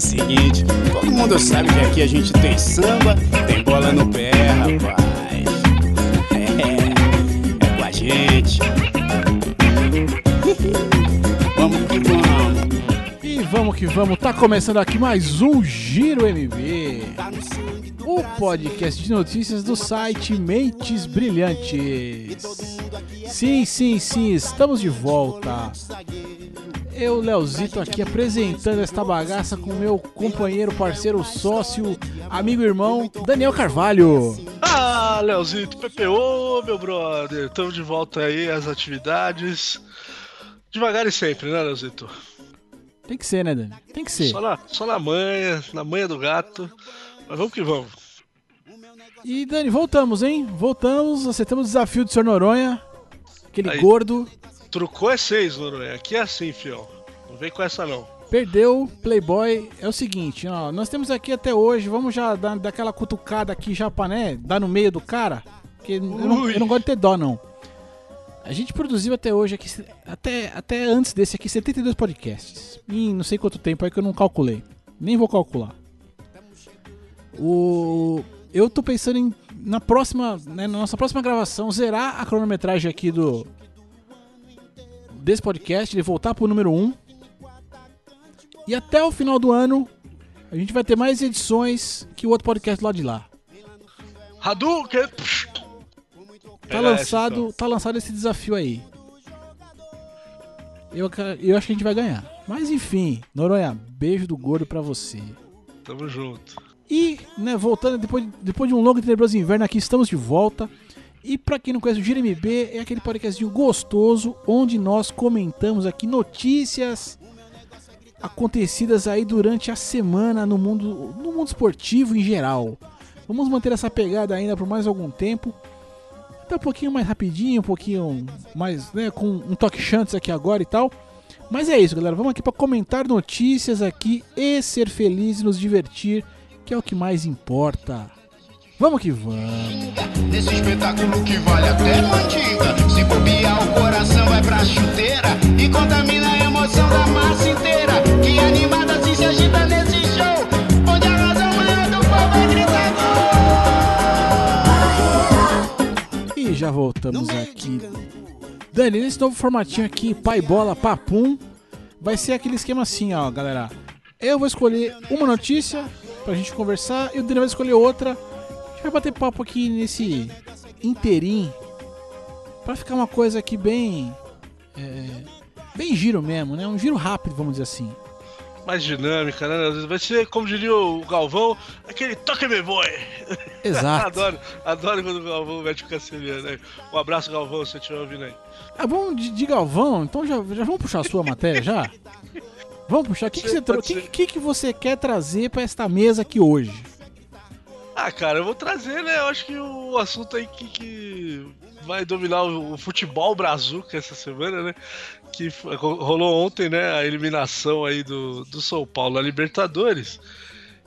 o seguinte, todo mundo sabe que aqui a gente tem samba, tem bola no pé, rapaz. É, é com a gente. vamos que vamos. E vamos que vamos, tá começando aqui mais um Giro MB, o podcast de notícias do site Mentes Brilhantes. Sim, sim, sim, estamos de volta. Eu, Leozito, aqui apresentando esta bagaça com meu companheiro, parceiro, sócio, amigo e irmão, Daniel Carvalho. Ah, Leozito, PPO, meu brother. Estamos de volta aí às atividades. Devagar e sempre, né, Leozito? Tem que ser, né, Dani? Tem que ser. Só na, só na manha, na manha do gato. Mas vamos que vamos. E, Dani, voltamos, hein? Voltamos, acertamos o desafio do Sr. Noronha. Aquele Aí. gordo. Trucou é seis, Noronha. Aqui é assim, fião. Não vem com essa, não. Perdeu, Playboy. É o seguinte, ó, nós temos aqui até hoje, vamos já dar, dar aquela cutucada aqui já pra, né, dar no meio do cara, porque eu não, eu não gosto de ter dó, não. A gente produziu até hoje aqui, até, até antes desse aqui, 72 podcasts. Em não sei quanto tempo aí que eu não calculei. Nem vou calcular. O... Eu tô pensando em, na próxima, né, na nossa próxima gravação, zerar a cronometragem aqui do... Desse podcast, ele voltar pro número 1. E até o final do ano, a gente vai ter mais edições que o outro podcast lá de lá. Hadouken! Tá lançado, então. tá lançado esse desafio aí. Eu, eu acho que a gente vai ganhar. Mas enfim, Noronha, beijo do gordo pra você. Tamo junto. E, né, voltando, depois, depois de um longo e tenebroso inverno, aqui estamos de volta. E pra quem não conhece, o Gira MB é aquele podcastinho gostoso onde nós comentamos aqui notícias acontecidas aí durante a semana no mundo, no mundo esportivo em geral. Vamos manter essa pegada ainda por mais algum tempo. Até um pouquinho mais rapidinho, um pouquinho mais, né, com um toque chantes aqui agora e tal. Mas é isso, galera. Vamos aqui para comentar notícias aqui e ser feliz e nos divertir, que é o que mais importa. Vamos que vamos. Nesse espetáculo que vale até mandiga Se bobear o coração vai pra chuteira E contamina a emoção da massa inteira Que animada assim se agita nesse show Onde a razão maior do povo é gritar gol E já voltamos aqui. Dani, nesse novo formatinho aqui, pai bola, papum, vai ser aquele esquema assim, ó, galera. Eu vou escolher uma notícia pra gente conversar e o Dani vai escolher outra. Gente vai bater papo aqui nesse interim pra ficar uma coisa aqui bem. é, bem giro mesmo, né? Um giro rápido, vamos dizer assim. Mais dinâmica, né? Leozito? Vai ser, como diria o Galvão, aquele toque me boy. Exato. adoro, adoro quando o Galvão mete o cancelheiro, né? Um abraço, Galvão, se você estiver ouvindo aí. Ah, vamos de, de Galvão, então já, já vamos puxar a sua matéria já? Vamos puxar. O que, que, você, que, que, que você quer trazer pra esta mesa aqui hoje? Ah, cara, eu vou trazer, né? Eu acho que o assunto aí que, que vai dominar o, futebol brazuca essa semana, né? Que rolou ontem, né? A eliminação aí do, do São Paulo na Libertadores.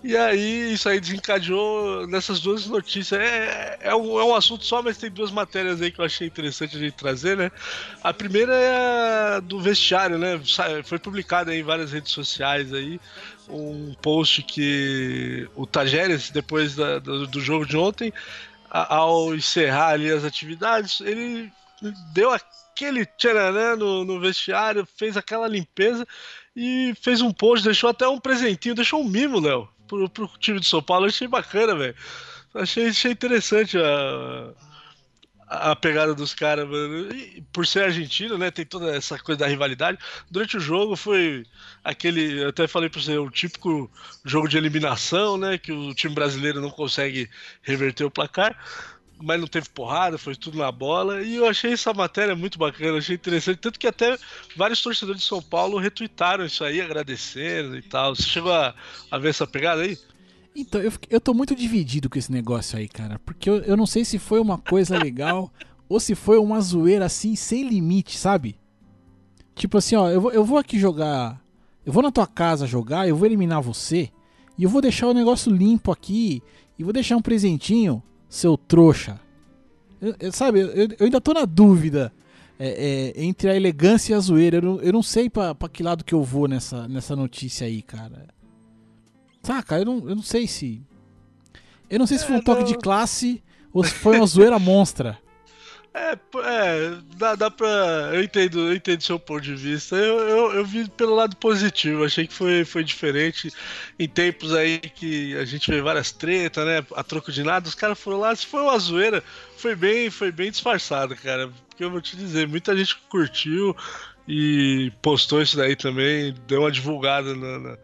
E aí, isso aí desencadeou nessas duas notícias. É, é, um, é um assunto só, mas tem duas matérias aí que eu achei interessante a gente trazer, né? A primeira é a do vestiário, né? Foi publicada em várias redes sociais aí um post que o Tajeres, depois da- do, do jogo de ontem, a- ao encerrar ali as atividades, ele deu aquele tcharanã no, no vestiário, fez aquela limpeza e fez um post, deixou até um presentinho, deixou um mimo, Léo, pro, pro time de São Paulo. Eu achei bacana, velho. Achei, achei interessante a, a pegada dos caras, mano. E por ser argentino, né? Tem toda essa coisa da rivalidade. Durante o jogo foi aquele. Eu até falei pra você, o típico jogo de eliminação, né? Que o time brasileiro não consegue reverter o placar. Mas não teve porrada, foi tudo na bola. E eu achei essa matéria muito bacana, achei interessante. Tanto que até vários torcedores de São Paulo retuitaram isso aí, agradecendo e tal. Você chegou a, a ver essa pegada aí? Então, eu, eu tô muito dividido com esse negócio aí, cara. Porque eu, eu não sei se foi uma coisa legal ou se foi uma zoeira assim, sem limite, sabe? Tipo assim, ó, eu vou, eu vou aqui jogar. Eu vou na tua casa jogar, eu vou eliminar você. E eu vou deixar o negócio limpo aqui. E vou deixar um presentinho, seu trouxa. Eu- eu- sabe, eu, eu ainda tô na dúvida é, é, entre a elegância e a zoeira. Eu não, eu não sei pra, pra que lado que eu vou nessa, nessa notícia aí, cara. Saca? Eu não, eu não sei se. Eu não sei se foi um toque de classe ou se foi uma zoeira monstra. É, é dá, dá pra. Eu entendo, eu entendo seu ponto de vista. Eu, eu, eu vi pelo lado positivo, achei que foi, foi diferente. Em tempos aí que a gente vê várias tretas, né? A troco de nada, os caras foram lá, se foi uma zoeira, foi bem, foi bem disfarçado, cara. Porque eu vou te dizer, muita gente curtiu e postou isso daí também, deu uma divulgada na, na-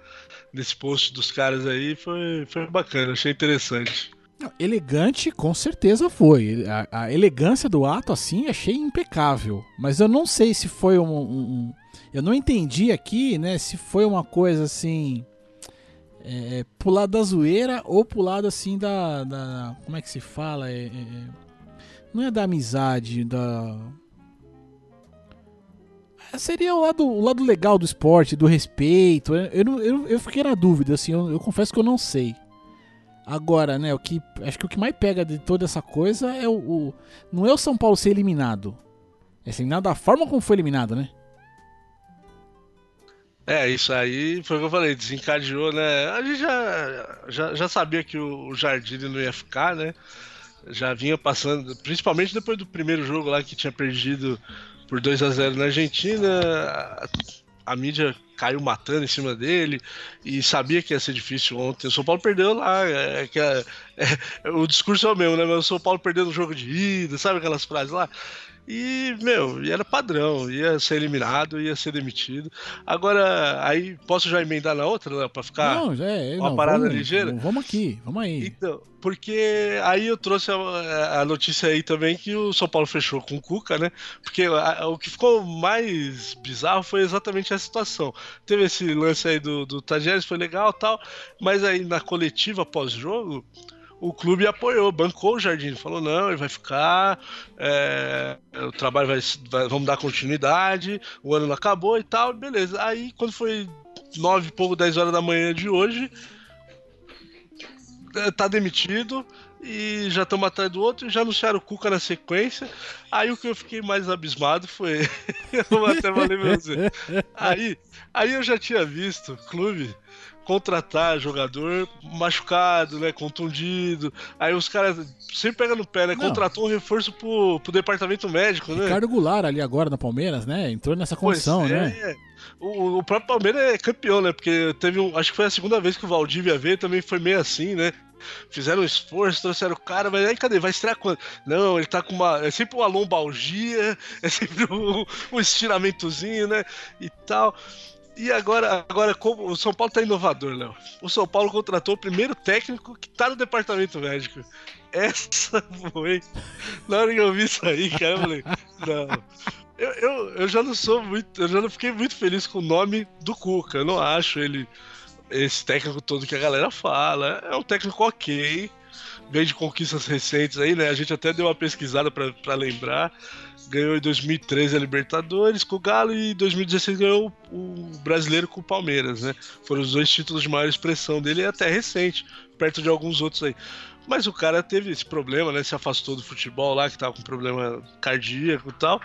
nesse post dos caras aí, foi, foi bacana, achei interessante. Não, elegante, com certeza foi. A, a elegância do ato, assim, achei impecável. Mas eu não sei se foi um, um- Eu não entendi aqui, né? Se foi uma coisa assim. É, pro lado da zoeira ou lado assim da. da- como é que se fala? É- é- é- não é da amizade, da. Seria o lado, o lado legal do esporte, do respeito. Eu, eu, eu, fiquei na dúvida, assim, eu- eu confesso que eu não sei. Agora, né, o que acho que o que mais pega de toda essa coisa é o, o- não é o São Paulo ser eliminado. É ser eliminado da forma como foi eliminado, né? É, isso aí foi o que eu falei, desencadeou, né? A gente já, já, já sabia que o, o Jardine não ia ficar, né? Já vinha passando, principalmente depois do primeiro jogo lá que tinha perdido por 2 a 0 na Argentina, a, mídia caiu matando em cima dele e sabia que ia ser difícil ontem. O São Paulo perdeu lá, é, que é- é- o discurso é o mesmo, né? Mas o São Paulo perdeu no jogo de ida, sabe aquelas frases lá? E, meu, e era padrão, ia ser eliminado, ia ser demitido. Agora, aí, posso já emendar na outra, né, pra ficar... não, é, uma não, parada vamos, ligeira? Vamos aqui, vamos aí. Então, porque aí eu trouxe a, a notícia aí também que o São Paulo fechou com o Cuca, né? Porque a- o que ficou mais bizarro foi exatamente essa situação. Teve esse lance aí do, do Tajeres, foi legal tal, mas aí na coletiva pós-jogo, o clube apoiou, bancou o Jardim, falou: não, ele vai ficar, é, o trabalho vai, vai- Vamos dar continuidade, o ano não acabou e tal, beleza. Aí quando foi nove pouco, 10 horas da manhã de hoje, é, tá demitido e já estamos atrás do outro e já anunciaram o Cuca na sequência. Aí o que eu fiquei mais abismado foi. eu até falei pra você. Aí, aí eu já tinha visto clube contratar jogador machucado, né? Contundido. Aí os caras sempre pegam no pé, né? Não. Contratou um reforço pro, pro departamento médico, né? Ricardo Goulart ali agora na Palmeiras, né? Entrou nessa condição, Pois né? é. O, o próprio Palmeiras é campeão, né? Porque teve um. Acho que foi a segunda vez que o Valdívia veio, também foi meio assim, né? Fizeram um esforço, trouxeram o cara, mas aí cadê? Vai estrear quando? Não, ele tá com uma. É sempre uma lombalgia, é sempre um, um estiramentozinho, né? E tal. E agora, agora como o São Paulo tá inovador, Léo. O São Paulo contratou o primeiro técnico que tá no departamento médico. Essa foi. Na hora que eu vi isso aí, cara, eu falei, não. Eu, eu, eu já não sou muito. Eu já não fiquei muito feliz com o nome do Cuca. Eu não acho ele esse técnico todo que a galera fala. É um técnico ok. Veio de conquistas recentes aí, né? A gente até deu uma pesquisada pra lembrar. Ganhou em 2013 a Libertadores com o Galo e em 2016 ganhou o brasileiro com o Palmeiras, né? Foram os dois títulos de maior expressão dele até recente, perto de alguns outros aí. Mas o cara teve esse problema, né? Se afastou do futebol lá, que tava com problema cardíaco e tal.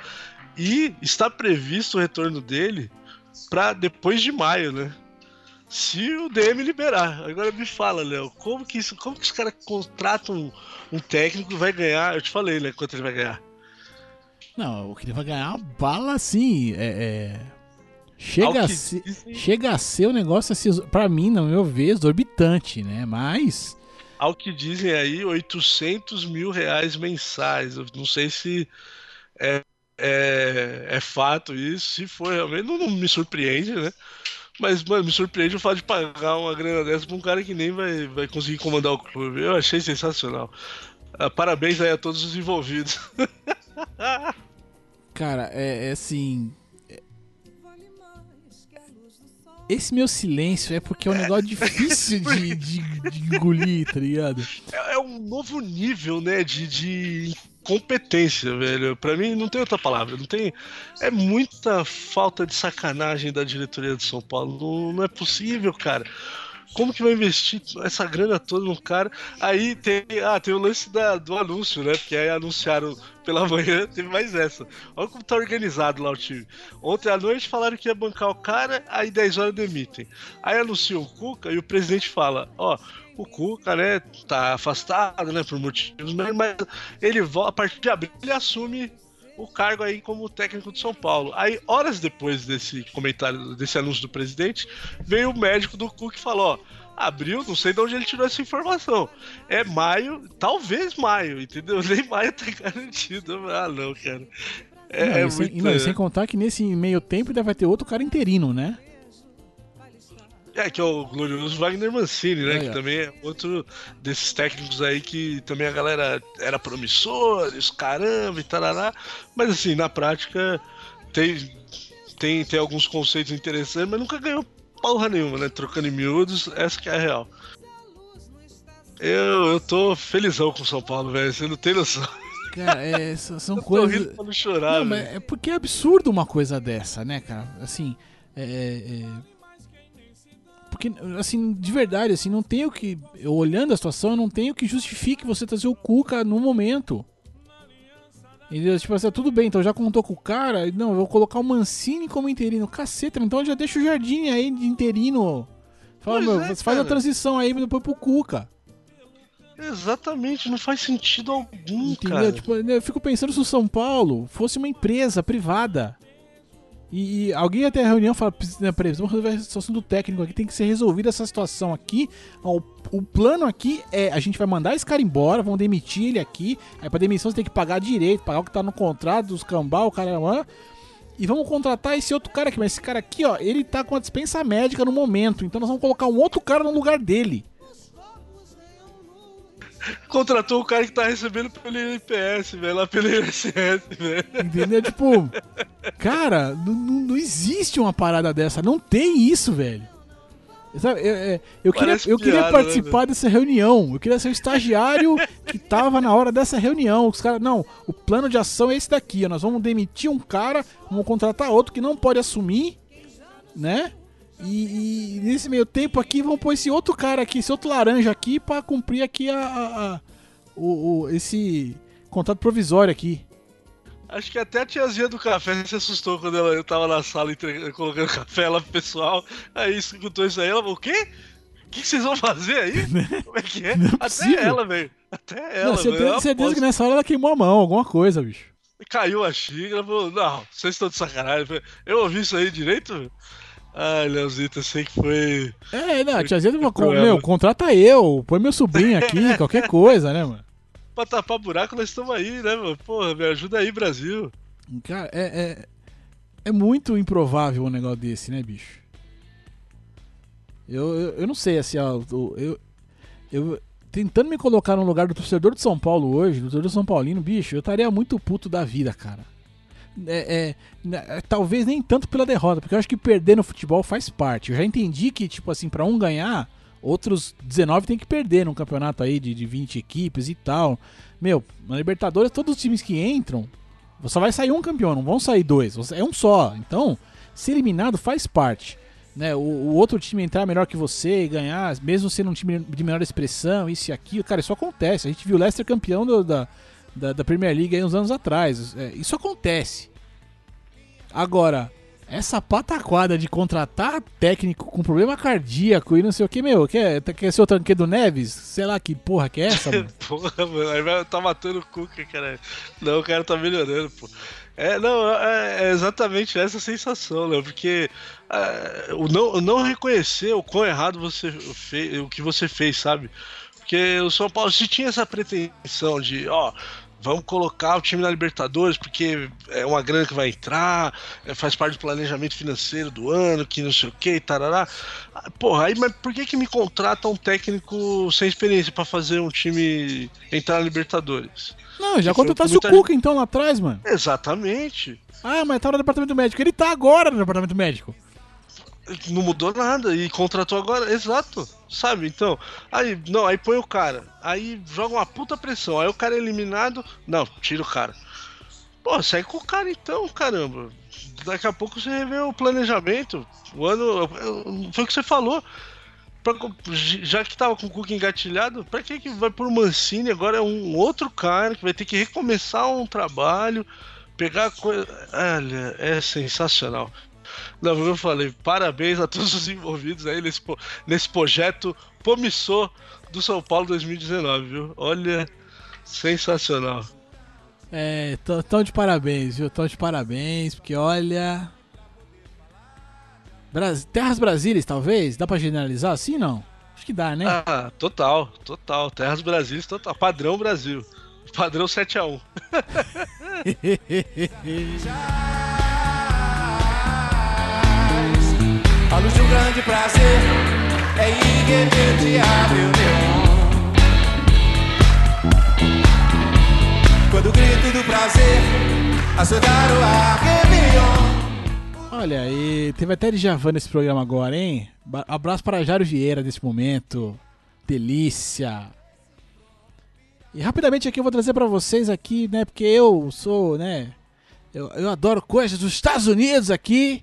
E está previsto o retorno dele para depois de maio, né? Se o DM liberar. Agora me fala, Léo, como que isso, como que os caras contratam um, um técnico e vai ganhar? Eu te falei, né? Quanto ele vai ganhar? Não, o que ele vai ganhar uma bala assim. É, é- Chega, a ser, chega a ser um negócio assim, pra mim, no meu ver, exorbitante, né? Mas. Ao que dizem aí, 800 mil reais mensais. Eu não sei se é, é, é fato isso. Se for realmente, não, não me surpreende, né? Mas, mano, me surpreende o fato de pagar uma grana dessa pra um cara que nem vai, vai conseguir comandar o clube. Eu achei sensacional. Ah, parabéns aí a todos os envolvidos. Cara, é, é assim. é- Esse meu silêncio é porque é um negócio difícil de, de, de engolir, tá ligado? É, é um novo nível, né, de, de competência, velho. Pra mim não tem outra palavra, não tem. É muita falta de sacanagem da diretoria de São Paulo. Não, não é possível, cara. Como que vai investir essa grana toda no cara? Aí tem, ah, tem o lance da, do anúncio, né? Porque aí anunciaram pela manhã, teve mais essa. Olha como tá organizado lá o time. Ontem à noite falaram que ia bancar o cara, aí 10 horas demitem. Aí anunciam o Cuca e o presidente fala: Ó, o Cuca, né, tá afastado, né, por motivos, mas ele a partir de abril ele assume o cargo aí como técnico de São Paulo. Aí, horas depois desse comentário, desse anúncio do presidente, veio o médico do Cuca e falou: ó. Abril, não sei de onde ele tirou essa informação. É maio, talvez maio, entendeu? Nem maio tá garantido. Ah, não, cara. É, não, é sem, muito... não, sem contar que nesse meio tempo ainda vai ter outro cara interino, né? É, que é o glorioso Wagner Mancini, né? É, que é. também é outro desses técnicos aí que também a galera era promissores, caramba e tarará. Mas assim, na prática tem, tem, tem alguns conceitos interessantes, mas nunca ganhou porra nenhuma, né? Trocando em miúdos, essa que é a real. Eu, eu tô felizão com o São Paulo, velho. Você não tem noção. Cara, é, são coisas. Pra não chorar, não, é porque é absurdo uma coisa dessa, né, cara? Assim, é, é, é porque, assim, de verdade, assim, não tenho que. Eu olhando a situação, eu não tenho que justifique você trazer o Cuca no momento. Entendeu? Tipo assim, tudo bem, então já contou com o cara. Não, eu vou colocar o Mancini como interino. Caceta, então já deixa o Jardim aí de interino. Fala, pois meu, é, faz a transição aí depois pro Cuca. Exatamente, não faz sentido algum, Entendeu? cara. Tipo, eu fico pensando se o São Paulo fosse uma empresa privada e, e alguém até a reunião fala, peraí, vamos resolver a situação do técnico aqui, tem que ser resolvida essa situação aqui. O, o, plano aqui é, a gente vai mandar esse cara embora, vão demitir ele aqui. Aí pra demissão você tem que pagar direito, pagar o que tá no contrato dos cambal, o cara... E vamos contratar esse outro cara aqui, mas esse cara aqui, ó, ele tá com a dispensa médica no momento, então nós vamos colocar um outro cara no lugar dele contratou o cara que tá recebendo pelo INPS, velho, lá pelo INSS, velho. Entendeu? Tipo, cara, não, não existe uma parada dessa. Não tem isso, velho. Sabe, eu, eu, eu queria, eu queria piada, né, participar né, dessa reunião. Eu queria ser o estagiário que tava na hora dessa reunião. Os caras, não, o plano de ação é esse daqui. Nós vamos demitir um cara, vamos contratar outro que não pode assumir, né? E, e, nesse meio tempo aqui vão pôr esse outro cara aqui, esse outro laranja aqui para cumprir aqui a, a, a o, o, esse contrato provisório aqui. Acho que até a tiazinha do café se assustou quando ela, eu tava na sala entre, colocando café lá pro pessoal. Aí escutou isso aí, ela falou, o quê? O que, vocês vão fazer aí? Como é que é? é até ela, velho. Até ela, não, certeza, certeza que nessa hora ela queimou a mão, alguma coisa, bicho. Caiu a xícara, falou, não, vocês estão de sacanagem. Eu ouvi isso aí direito? Ai, Leozito, eu sei que foi. É, não, a tiazinha falou, meu, contrata eu, põe meu sobrinho aqui, qualquer coisa, né, mano? Pra tapar buraco, nós estamos aí, né, mano? Porra, me ajuda aí, Brasil. Cara, é, é, é muito improvável um negócio desse, né, bicho? Eu, eu, eu não sei, assim, ó, eu, eu, tentando me colocar no lugar do torcedor de São Paulo hoje, do torcedor São Paulino, bicho, eu estaria muito puto da vida, cara. É, é, é, talvez nem tanto pela derrota, porque eu acho que perder no futebol faz parte. Eu já entendi que, tipo assim, para um ganhar, outros 19 tem que perder num campeonato aí de, de 20 equipes e tal. Meu, na Libertadores, todos os times que entram, só vai sair um campeão, não vão sair dois, é um só. Então, ser eliminado faz parte. Né, o, o, outro time entrar melhor que você e ganhar, mesmo sendo um time de menor expressão, isso e aquilo, cara, isso acontece. A gente viu o Leicester campeão do, da, da, da Premier League aí uns anos atrás. É, isso acontece. Agora, essa pataquada de contratar técnico com problema cardíaco e não sei o que, meu, quer, quer ser o Tanquedo Neves? Sei lá que porra que é essa, mano. porra, mano, tá matando o Cuca, cara. Não, o cara tá melhorando, pô. É, não, é, é exatamente essa sensação, né? Porque é, o, não, não reconhecer o quão errado você fez, o que você fez, sabe? Porque o São Paulo, se tinha essa pretensão de, ó, vamos colocar o time na Libertadores porque é uma grana que vai entrar, é, faz parte do planejamento financeiro do ano, que não sei o que, tarará. Porra, aí, mas por que que me contrata um técnico sem experiência para fazer um time entrar na Libertadores? Não, já contratasse muita... o Cuca então lá atrás, mano. Exatamente. Ah, mas tá no departamento médico. Ele tá agora no departamento médico. Não mudou nada e contratou agora, exato, sabe? Então, aí, não, aí põe o cara, aí joga uma puta pressão, aí o cara é eliminado, não, tira o cara. Pô, segue com o cara então, caramba. Daqui a pouco você revê o planejamento. O ano. Foi o que você falou. pra, já que tava com o Cook engatilhado, pra que que vai por Mancini? Agora é um outro cara que vai ter que recomeçar um trabalho, pegar coisa. Olha, é sensacional. Não, eu falei, parabéns a todos os envolvidos aí nesse, nesse projeto promissor do São Paulo 2019, viu? Olha, sensacional. É, tão de parabéns, viu? Tão de parabéns, porque olha. Bras... Terras Brasílias, talvez? Dá pra generalizar assim, não? Acho que dá, né? Ah, total, total. Terras Brasílias, total. Padrão Brasil. Padrão 7x1. De um grande prazer é irremediável, neon. Quando o grito do prazer açoitar o ar, Olha aí, teve até de Javan nesse programa agora, hein? Abraço para Jário Vieira nesse momento. Delícia. E rapidamente aqui eu vou trazer para vocês aqui, né? Porque eu sou, né? Eu, eu adoro coisas dos Estados Unidos aqui,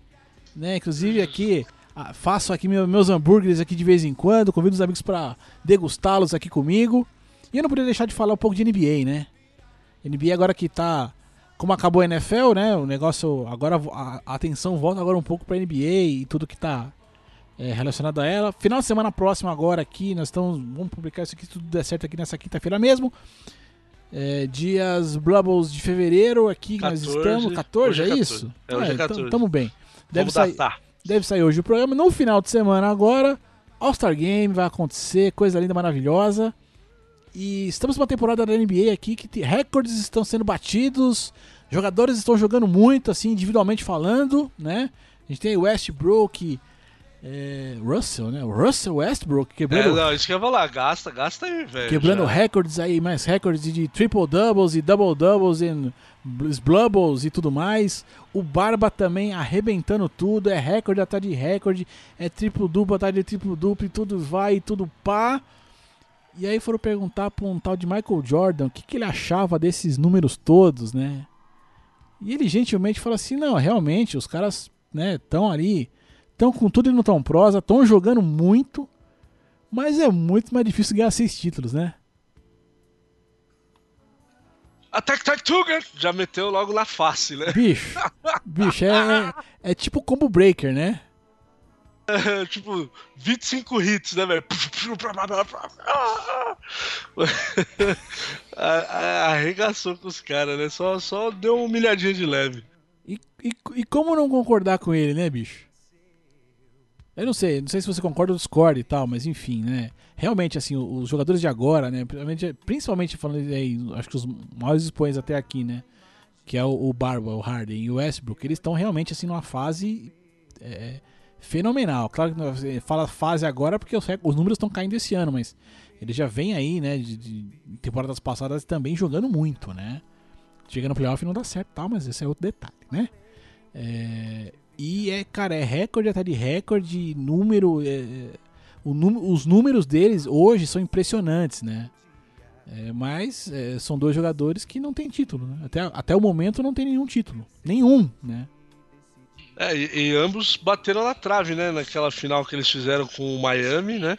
né? Inclusive aqui ah, faço aqui meus hambúrgueres aqui de vez em quando, convido os amigos para degustá-los aqui comigo. E eu não poderia deixar de falar um pouco de NBA, né? NBA agora que tá como acabou a NFL, né? O negócio agora a, atenção volta agora um pouco para NBA e tudo que tá é, relacionado a ela. Final de semana próxima agora aqui, nós estamos vamos publicar isso aqui se tudo der certo aqui nessa quinta-feira mesmo. É, dias Blubbles de fevereiro aqui 14, nós estamos 14, é, é isso? É, hoje é, 14. Tamo bem. Deve sair, deve sair hoje o programa. No final de semana agora, All-Star Game vai acontecer, coisa linda, maravilhosa. E estamos numa temporada da NBA aqui que recordes estão sendo batidos, jogadores estão jogando muito, assim, individualmente falando, né? A gente tem Westbrook, é, Russell, né? Russell Westbrook quebrando. É, não, isso que eu ia falar, gasta, gasta aí, velho. Quebrando já. recordes aí, mais recordes de triple doubles e double doubles e blubbles e tudo mais. O Barba também arrebentando tudo, é recorde atrás de recorde, é triplo duplo atrás de triplo duplo e tudo vai e tudo pá. E aí foram perguntar para um tal de Michael Jordan o que, que ele achava desses números todos, né? E ele gentilmente fala assim: não, realmente, os caras estão né, ali, estão com tudo e não tão prosa, estão jogando muito, mas é muito mais difícil ganhar seis títulos, né? Attack Tag Tuger já meteu logo na face, né? Bicho, bicho, é, é, é tipo combo breaker, né? tipo, 25 hits, né, velho? Arregaçou com os caras, né? Só, só deu uma humilhadinha de leve. E, e, e, como não concordar com ele, né, bicho? Eu não sei, não sei se você concorda ou discorda e tal, mas enfim, né? Realmente, assim, os jogadores de agora, né? Principalmente, principalmente falando aí, acho que os maiores expoentes até aqui, né? Que é o, o Barba, o Harden e o Westbrook, eles estão realmente, assim, numa fase. É, fenomenal. Claro que fala fase agora porque os, os números estão caindo esse ano, mas ele já vem aí, né, de, de, temporadas passadas também jogando muito, né? Chega no playoff não dá certo, tal, mas esse é outro detalhe, né? É, e é, cara, é recorde até de recorde, número, é, o, os números deles hoje são impressionantes, né? É, mas é, são dois jogadores que não têm título, né? Até, até o momento não tem nenhum título, nenhum, né? É, e, e, ambos bateram na trave, né? Naquela final que eles fizeram com o Miami, né?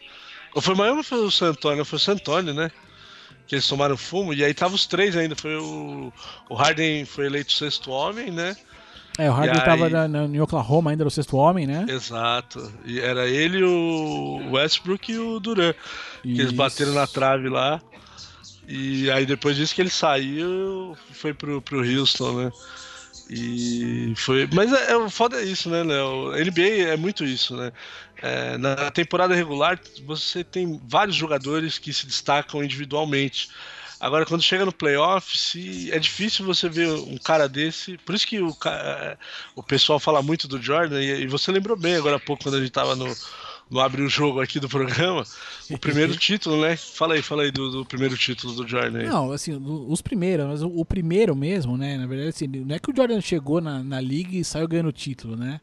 Ou foi o Miami ou foi o San Antonio? Foi o San Antonio, né? Que eles tomaram fumo, e aí tava os três ainda. Foi o, o Harden foi eleito sexto homem, né? É, o Harden estava em Oklahoma ainda, no sexto homem, né? Exato. E era ele, o Westbrook e o Duran. Que eles bateram na trave lá. E aí depois disso que ele saiu, foi pro, pro Houston, né? E foi. Mas é, é foda é isso, né, Léo? NBA é muito isso, né? É, na temporada regular, você tem vários jogadores que se destacam individualmente. Agora, quando chega no playoff, se, é difícil você ver um cara desse. Por isso que o, é, o pessoal fala muito do Jordan, e, você lembrou bem agora há pouco, quando a gente tava no, no Abre o Jogo aqui do programa, o primeiro título, né? Fala aí, fala aí do, do primeiro título do Jordan. Aí. Não, assim, os primeiros, mas o, o, primeiro mesmo, né? Na verdade, assim, não é que o Jordan chegou na, na liga e saiu ganhando o título, né?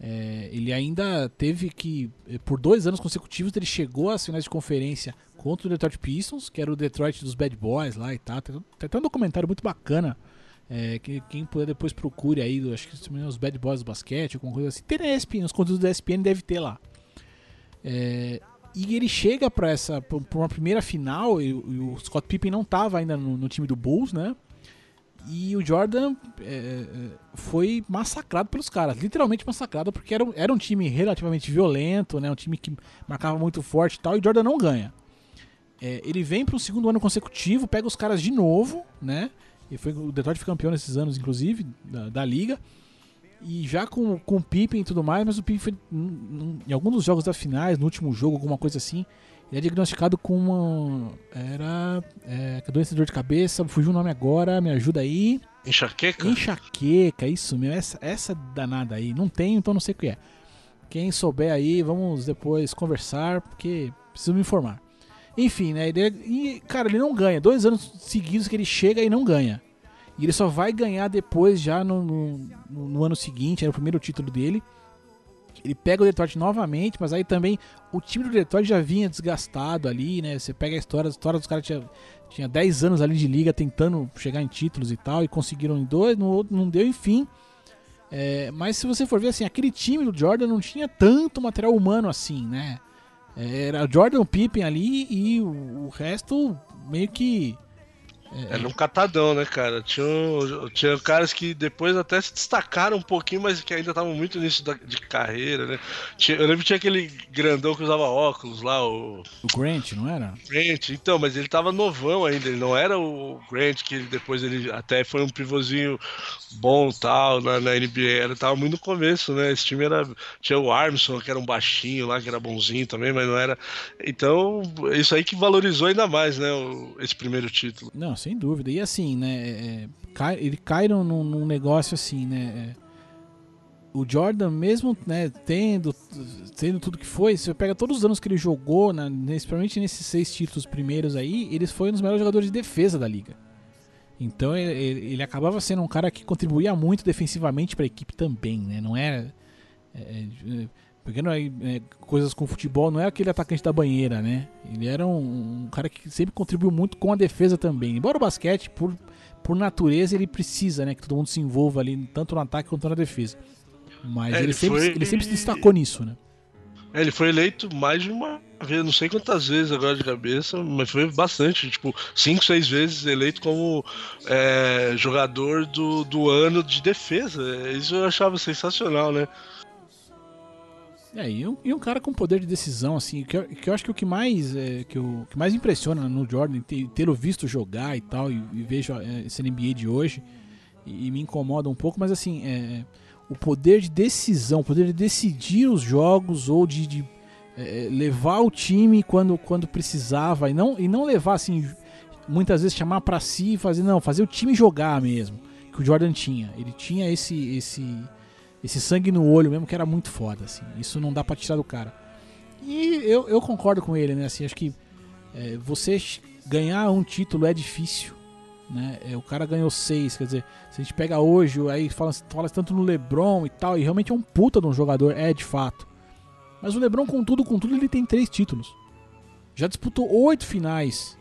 É, ele ainda teve que, por dois anos consecutivos, ele chegou às finais de conferência contra o Detroit Pistons, que era o Detroit dos Bad Boys lá e tal. Tem, tem até um documentário muito bacana. É, que, quem puder depois procure aí, acho que os Bad Boys do basquete, alguma coisa assim. Tem na ESPN, os conteúdos da ESPN deve ter lá. É, E ele chega pra essa pra uma primeira final, e, e o Scott Pippen não tava ainda no, no time do Bulls, né? E o Jordan é, é, foi massacrado pelos caras, literalmente massacrado, porque era, era um time relativamente violento, né? Um time que marcava muito forte e tal, e o Jordan não ganha. É, ele vem para um segundo ano consecutivo, pega os caras de novo, né? E foi o Detroit foi campeão nesses anos, inclusive, da, da liga. E já com, com o Pippen e tudo mais, mas o Pippen foi em algum dos jogos da finais, no último jogo, alguma coisa assim, ele é diagnosticado com uma. Era. É, doença de dor de cabeça, fugiu o nome agora, me ajuda aí. Enxaqueca? Enxaqueca, isso mesmo, essa, essa danada aí. Não tenho, então não sei o que é. Quem souber aí, vamos depois conversar, porque preciso me informar. Enfim, né? Ele, e, cara, ele não ganha. Dois anos seguidos que ele chega e não ganha. E ele só vai ganhar depois, já no, no, no- no ano seguinte, era o primeiro título dele. Ele pega o Detroit novamente, mas aí também o time do Detroit já vinha desgastado ali, né? Você pega a história, a história dos caras tinha, tinha 10 anos ali de liga tentando chegar em títulos e tal, e conseguiram em dois, no outro não deu, enfim. É, mas se você for ver assim, aquele time do Jordan não tinha tanto material humano assim, né? Era Jordan, Pippen ali e o resto meio que. Era um catadão, né, cara? Tinha, tinha caras que depois até se destacaram um pouquinho, mas que ainda estavam muito nisso da- de carreira, né? Tinha- eu lembro que tinha aquele grandão que usava óculos lá, o O Grant, não era? Grant. Então, mas ele tava novão ainda, ele não era o Grant que ele, depois ele até foi um pivôzinho bom tal na, na NBA. Ele tava muito no começo, né? Esse time era. Tinha o Armstrong, que era um baixinho lá, que era bonzinho também, mas não era. Então, isso aí que valorizou ainda mais, né? o- esse primeiro título. Não, sem dúvida. E assim, né? é, cai- ele cai num, num- negócio assim, né? é, o Jordan, mesmo né, tendo, tendo tudo que foi, você pega todos os anos que ele jogou, nesse, principalmente nesses seis títulos primeiros aí, ele foi um dos melhores jogadores de defesa da liga. Então ele, ele- acabava sendo um cara que contribuía muito defensivamente para a equipe também, né? Não era. é, é, pegando aí, é, coisas com futebol, não é aquele atacante da banheira, né? Ele era um, um cara que sempre contribuiu muito com a defesa também. Embora o basquete, por, por natureza, ele precisa, né? Que todo mundo se envolva ali, tanto no ataque quanto na defesa. Mas É, ele, ele sempre, foi- ele sempre se destacou nisso, né? É, ele foi eleito mais de uma vez, não sei quantas vezes agora de cabeça, mas foi bastante, tipo, cinco, seis vezes eleito como é, jogador do, do ano de defesa. Isso eu achava sensacional, né? É, e um, e um cara com poder de decisão, assim, que eu, que eu acho que o que mais, é, que, o, que mais impressiona no Jordan, tê-lo visto jogar e tal, e, e vejo é, esse NBA de hoje, e, e me incomoda um pouco, mas assim, é, o poder de decisão, o poder de decidir os jogos ou de, de, é, levar o time quando, quando precisava, e não, e não levar, assim, muitas vezes chamar pra si e fazer, não, fazer o time jogar mesmo, que o Jordan tinha. Ele tinha esse, esse, esse sangue no olho mesmo que era muito foda, assim. Isso não dá pra tirar do cara. E eu, eu concordo com ele, né? Assim, acho que é, você ganhar um título é difícil, né? É, o cara ganhou seis, quer dizer, se a gente pega hoje, aí fala, fala tanto no LeBron e tal, e realmente é um puta de um jogador, é de fato. Mas o LeBron, com tudo, com tudo, ele tem três títulos. Já disputou oito finais.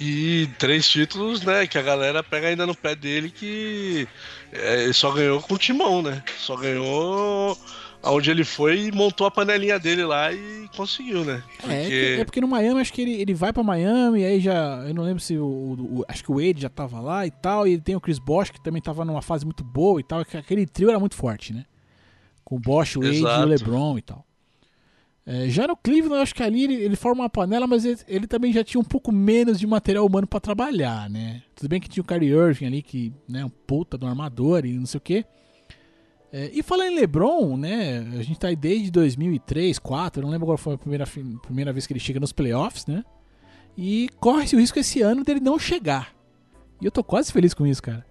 E três títulos, né? Que a galera pega ainda no pé dele que é, só ganhou com o timão, né? Só ganhou aonde ele foi e montou a panelinha dele lá e conseguiu, né? É, é que- é porque no Miami, acho que ele, ele vai pra Miami, aí já. Eu não lembro se o, o- Acho que o Wade já tava lá e tal. E tem o Chris Bosh, que também tava numa fase muito boa e tal. que Aquele trio era muito forte, né? Com o Bosh, o Wade e Exato. o LeBron e tal. É, já no Cleveland, eu acho que ali ele, ele forma uma panela, mas ele, ele também já tinha um pouco menos de material humano pra trabalhar, né? Tudo bem que tinha o Kyrie Irving ali, que, né, um puta do armador e não sei o quê. É, e falando em LeBron, né? A gente tá aí desde 2003, 2004, eu não lembro qual foi a primeira, primeira vez que ele chega nos playoffs, né? E corre-se o risco esse ano dele não chegar. E eu tô quase feliz com isso, cara.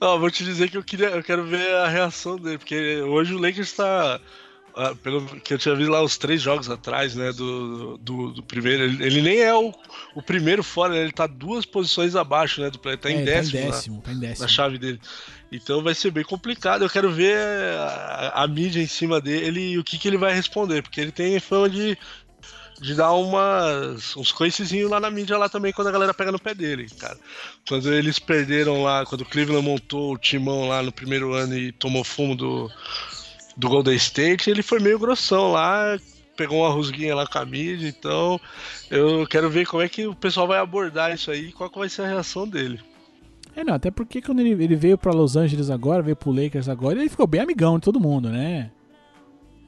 Ó, vou te dizer que eu queria, eu quero ver a reação dele, porque hoje o Lakers tá. Ah, Pelo que eu tinha visto lá os três jogos atrás, né? Do, do, do primeiro. Ele, ele nem é o, o primeiro fora, né, ele tá duas posições abaixo, né? Do play. Tá É, em décimo, tá em na- décimo, tá em décimo. na chave dele. Então vai ser bem complicado. Eu quero ver a, a mídia em cima dele e o que, que ele vai responder, porque ele tem fama de, de dar umas, uns coicezinhos lá na mídia lá também quando a galera pega no pé dele, cara. Quando eles perderam lá, quando o Cleveland montou o timão lá no primeiro ano e tomou fumo do, do Golden State, ele foi meio grossão lá, pegou uma rusguinha lá com a mídia, então eu quero ver como é que o pessoal vai abordar isso aí qual vai ser a reação dele. É, não, até porque quando ele, ele veio pra Los Angeles agora, veio pro Lakers agora, ele ficou bem amigão de todo mundo, né?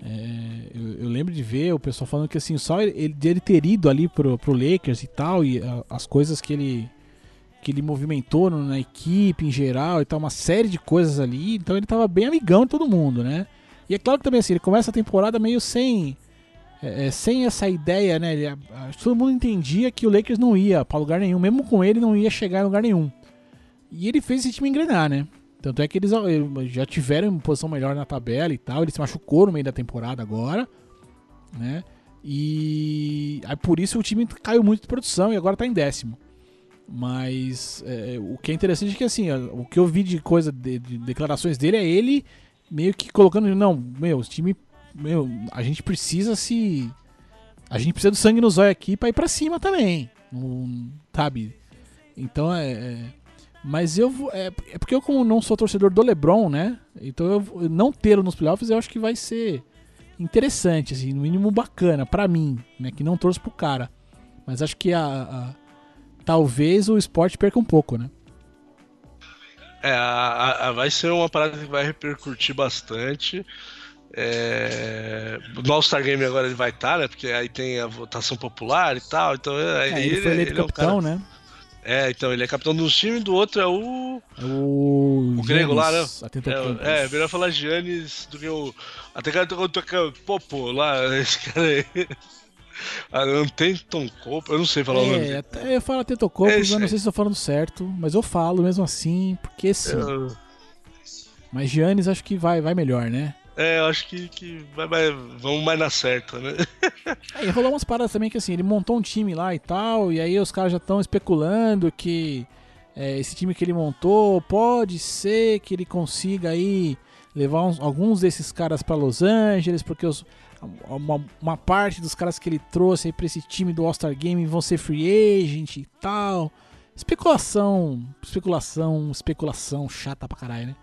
É, eu, eu lembro de ver o pessoal falando que assim, só ele, ele, ter ido ali pro, pro Lakers e tal, e a- as coisas que ele que ele movimentou na equipe em geral e tal, uma série de coisas ali, então ele tava bem amigão de todo mundo, né? E é claro que também assim, ele começa a temporada meio sem é, é, sem essa ideia, né? Ele- todo mundo entendia que o Lakers não ia pra lugar nenhum, mesmo com ele não ia chegar em lugar nenhum. E ele fez esse time engrenar, né? Tanto é que eles eh, já tiveram uma posição melhor na tabela e tal. Ele se machucou no meio da temporada agora, né? E aí por isso o time caiu muito de produção e agora tá em décimo. Mas eh, o que é interessante é que assim, o que eu vi de coisa de, de declarações dele é ele meio que colocando, não, meu, time, meu, a gente precisa se a gente precisa do sangue no zóio aqui pra ir pra cima também. Não, sabe? Então é, é- mas eu. É, é porque eu, como não sou torcedor do LeBron, né? Então eu não tê-lo nos playoffs eu acho que vai ser interessante, assim, no mínimo bacana pra mim, né? Que não torço pro cara. Mas acho que a, a- talvez o esporte perca um pouco, né? É, a- a- vai ser uma parada que vai repercutir bastante. É, no All-Star Game agora ele vai estar, né? Porque aí tem a votação popular e tal. Então é, É, ele, foi eleito ele é um capitão, cara- né? É, então ele é capitão de um time, do outro é o. O, O grego lá, né? É, é melhor falar Giannis do que o. Até que eu tô Popo lá, esse cara aí. Ah, Tom Copa, eu não sei falar o nome É, até eu falo Tetocoupo, É mas eu não sei se estou falando certo, mas eu falo mesmo assim, porque sim. Eu- Mas Giannis acho que vai, vai melhor, né? É, eu acho que, que vai, vai- vamos mais na certa, né? Aí rolou umas paradas também que assim, ele montou um time lá e tal, e aí os caras já estão especulando que é, esse time que ele montou pode ser que ele consiga aí levar uns- alguns desses caras pra Los Angeles, porque os- uma, uma parte dos caras que ele trouxe aí pra esse time do All-Star Game vão ser free agent e tal. Especulação, especulação, especulação chata pra caralho, né?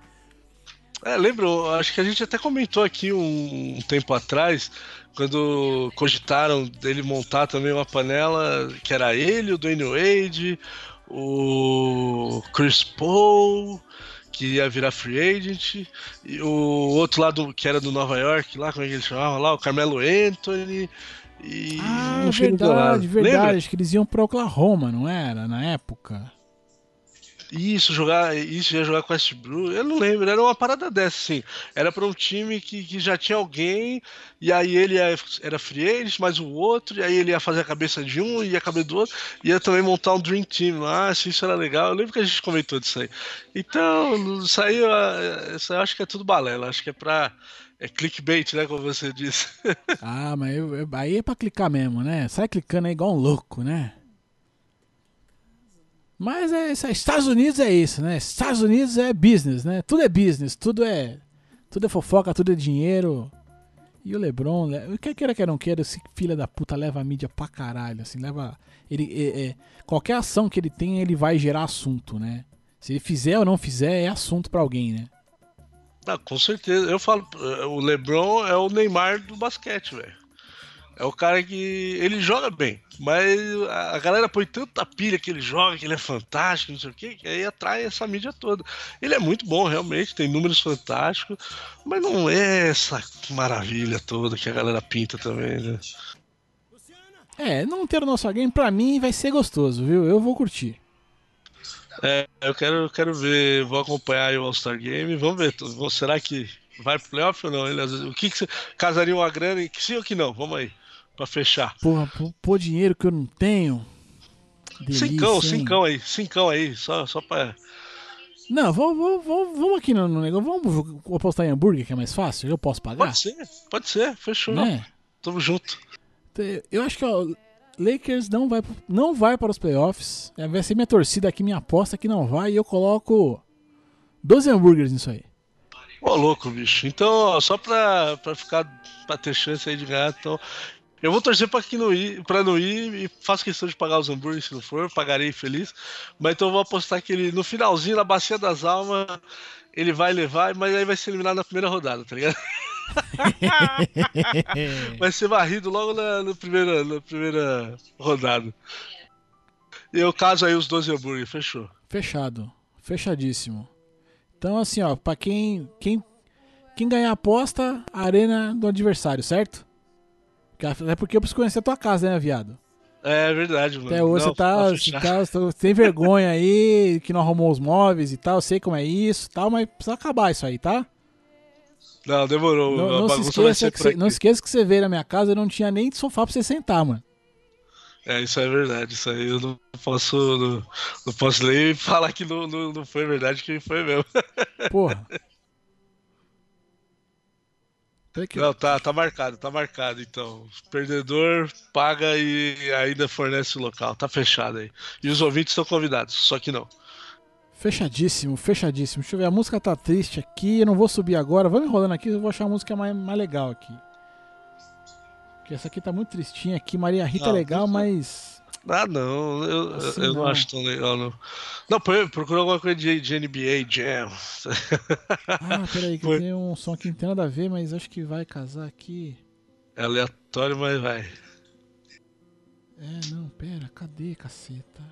É, lembro, acho que a gente até comentou aqui um, um tempo atrás, quando cogitaram dele montar também uma panela que era ele, o Dwayne Wade, o Chris Paul, que ia virar free agent, e o outro lado que era do Nova York, lá, como é que ele chamava lá, o Carmelo Anthony. E Ah, verdade, verdade. Lembra? Acho que eles iam pra Oklahoma, não era? Na época. Isso, jogar, isso ia jogar com Westbrook, eu não lembro, era uma parada dessa, assim. Era pra um time que, que já tinha alguém, e aí ele ia- era free agent, mas o outro, e aí ele ia fazer a cabeça de um e a cabeça do outro, ia também montar um Dream Team lá, se isso era legal. Eu lembro que a gente comentou disso aí. Então, isso aí, isso aí eu acho que é tudo balela, acho que é pra. É clickbait, né, como você disse. Ah, mas eu- eu- aí é pra clicar mesmo, né? Sai clicando aí igual um louco, né? Mas é. Estados Unidos é isso, né? Estados Unidos é business, né? Tudo é business, tudo é. Tudo é fofoca, tudo é dinheiro. E o Lebron, le- o que queira que não queira, esse filho da puta leva a mídia pra caralho, assim, leva. Ele, é- é- qualquer ação que ele tem, ele vai gerar assunto, né? Se ele fizer ou não fizer, é assunto pra alguém, né? Ah, com certeza. Eu falo, eh, o LeBron é o Neymar do basquete, velho. É o cara que. Ele joga bem, mas a galera põe tanta pilha que ele joga, que ele é fantástico, não sei o quê, que aí atrai essa mídia toda. Ele é muito bom, realmente, tem números fantásticos, mas não é essa maravilha toda que a galera pinta também, né? É, não ter o nosso game, pra mim, vai ser gostoso, viu? Eu vou curtir. É, eu quero, eu quero ver, vou acompanhar aí o All-Star Game, vamos ver, será que vai pro playoff ou não? Ele, vezes- o que, que você casaria uma grana que sim ou que não? Vamos aí, pra fechar. Porra, pô, dinheiro que eu não tenho. Delícia, Cincão, hein? cincão aí, cincão aí, só, só pra. Não, vamos, vamos, vamos, aqui no, no negócio. Vamos apostar em hambúrguer, que é mais fácil. Eu posso pagar? Pode ser, pode ser, fechou. Né? Tamo junto. Eu acho que ó, Lakers não vai, não vai para os playoffs. É, Vai ser minha torcida aqui, minha aposta que não vai. E eu coloco 12 hambúrgueres nisso aí. Ô, louco, bicho. Então, ó, só pra, pra ficar, pra ter chance aí de ganhar, então. Eu vou torcer pra, que não ir, pra não ir e faço questão de pagar os hambúrgueres se não for, pagarei feliz. Mas então eu vou apostar que ele, no finalzinho, na Bacia das Almas, ele vai levar, mas aí vai ser eliminado na primeira rodada, tá ligado? Vai ser varrido logo na, na primeira, na primeira rodada. E eu caso aí os 12 hambúrguer, fechou. Fechado. Fechadíssimo. Então, assim, ó, pra quem, quem, quem ganhar a aposta, a arena do adversário, certo? É porque eu preciso conhecer a tua casa, né, viado? É verdade, mano. Até hoje Não, você tá, você tá, você tem vergonha aí, que não arrumou os móveis e tal, eu sei como é isso e tal, mas precisa acabar isso aí, tá? Não, demorou. Não, não se esqueça que você, não esqueça que você veio na minha casa e não tinha nem sofá pra você sentar, mano. É, isso é verdade. Isso aí eu não posso, não, não posso nem falar que não, não, não foi verdade, que foi mesmo. Porra. Não, tá, tá marcado, tá marcado então. Perdedor paga e ainda fornece o local. Tá fechado aí. E os ouvintes estão convidados, só que não. Fechadíssimo, fechadíssimo. Deixa eu ver, a música tá triste aqui, eu não vou subir agora. Vamos enrolando aqui, eu vou achar a música mais, mais legal aqui. Porque essa aqui tá muito tristinha aqui. Maria Rita é Não, legal, não- mas. Ah, não, eu, Assim eu não. não. acho tão legal, não. Não, procura alguma coisa de, de NBA Jam. Ah, peraí, que Foi. tem um som que não tem nada a ver, mas acho que vai casar aqui. É aleatório, mas vai. É, não, pera, cadê, caceta?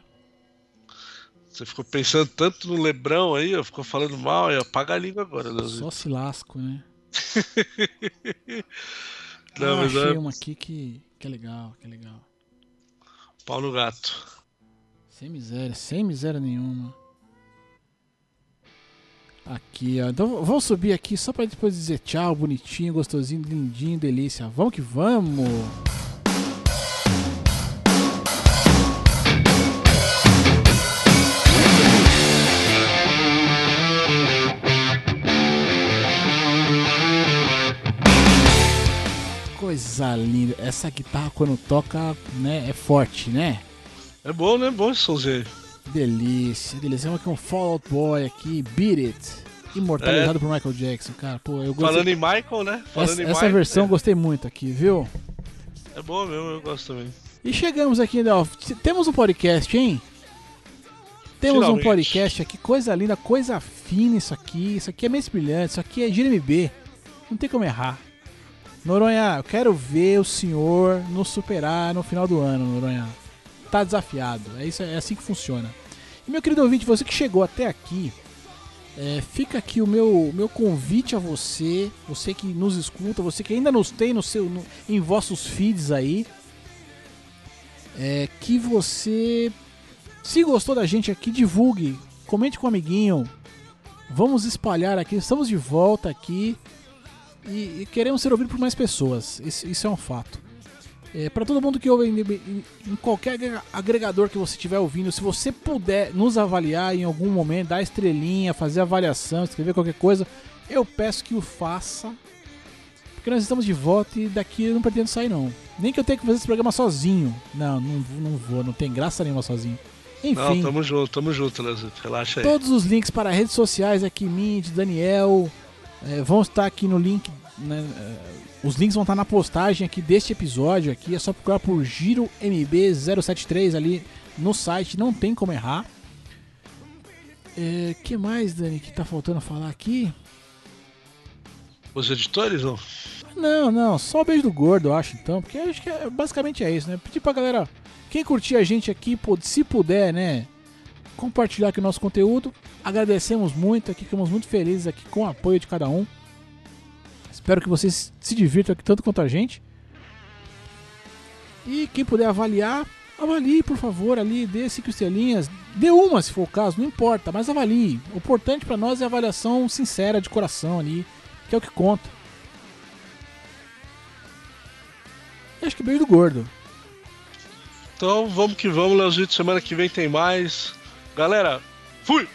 Você ficou pensando tanto no Lebrão aí, ó, ficou falando mal, aí, ó, apaga a língua agora, Leozinho. Só se lasco, né? Não, ah, mas achei é uma aqui que, que é legal, que é legal. Pau no gato. Sem miséria, sem miséria nenhuma. Aqui, ó. Então vamos subir aqui só pra depois dizer tchau, bonitinho, gostosinho, lindinho, delícia. Vamos que vamos! Coisa linda. Essa guitarra quando toca, né, é forte, né? É bom, né? Bom esse somzinho aí. Delícia, delícia. Vamos aqui um Fallout Boy aqui, Beat It. Imortalizado por Michael Jackson, cara. Pô, eu gostei. Falando em Michael, né? Falando essa essa Michael, versão eu gostei muito aqui, viu? É, é bom mesmo, eu gosto também. E chegamos aqui, né, temos um podcast, hein? Temos um Finalmente. podcast aqui, coisa linda, coisa fina isso aqui. Isso aqui é mês brilhante, isso aqui é GMB. Não tem como errar. Noronha, eu quero ver o senhor nos superar no final do ano, Noronha. Tá desafiado. É, isso, é assim que funciona. E meu querido ouvinte, você que chegou até aqui, é, fica aqui o meu, meu convite a você, você que nos escuta, você que ainda nos tem no seu, no- em vossos feeds aí, é que você, se gostou da gente aqui, divulgue, comente com o amiguinho, vamos espalhar aqui, estamos de volta aqui e, e queremos ser ouvidos por mais pessoas, isso, isso é um fato. É, para todo mundo que ouve em, em- em qualquer agrega- agregador que você estiver ouvindo, se você puder nos avaliar em algum momento, dar estrelinha, fazer avaliação, escrever qualquer coisa, eu peço que o faça. Porque nós estamos de volta e daqui eu não pretendo sair não. Nem que eu tenha que fazer esse programa sozinho. Não, não, vou- não vou, não tem graça nenhuma sozinho. Enfim, Não, tamo junto, tamo junto. Relaxa aí. todos os links para redes sociais aqui, minha, de Daniel, é, vão estar aqui no link. né, é, os links vão estar na postagem aqui deste episódio aqui. É só procurar por Giro MB073 ali no site, não tem como errar. É, que mais, Dani, que tá faltando falar aqui? Os editores, não? Não, não, só o beijo do gordo, eu acho, então. Porque acho que é- basicamente é isso, né? Pedir pra galera, quem curtir a gente aqui, se puder, né? Compartilhar aqui o nosso conteúdo. Agradecemos muito aqui, ficamos muito felizes aqui com o apoio de cada um. Espero que vocês se divirtam aqui tanto quanto a gente. E quem puder avaliar, avalie, por favor, ali, dê cinco estrelinhas. Dê uma, se for o caso, não importa, mas avalie. O importante pra nós é a avaliação sincera, de coração ali, que é o que conta. E acho que beijo do gordo. Então vamos que vamos, Leozito. Semana que vem tem mais. Galera, fui!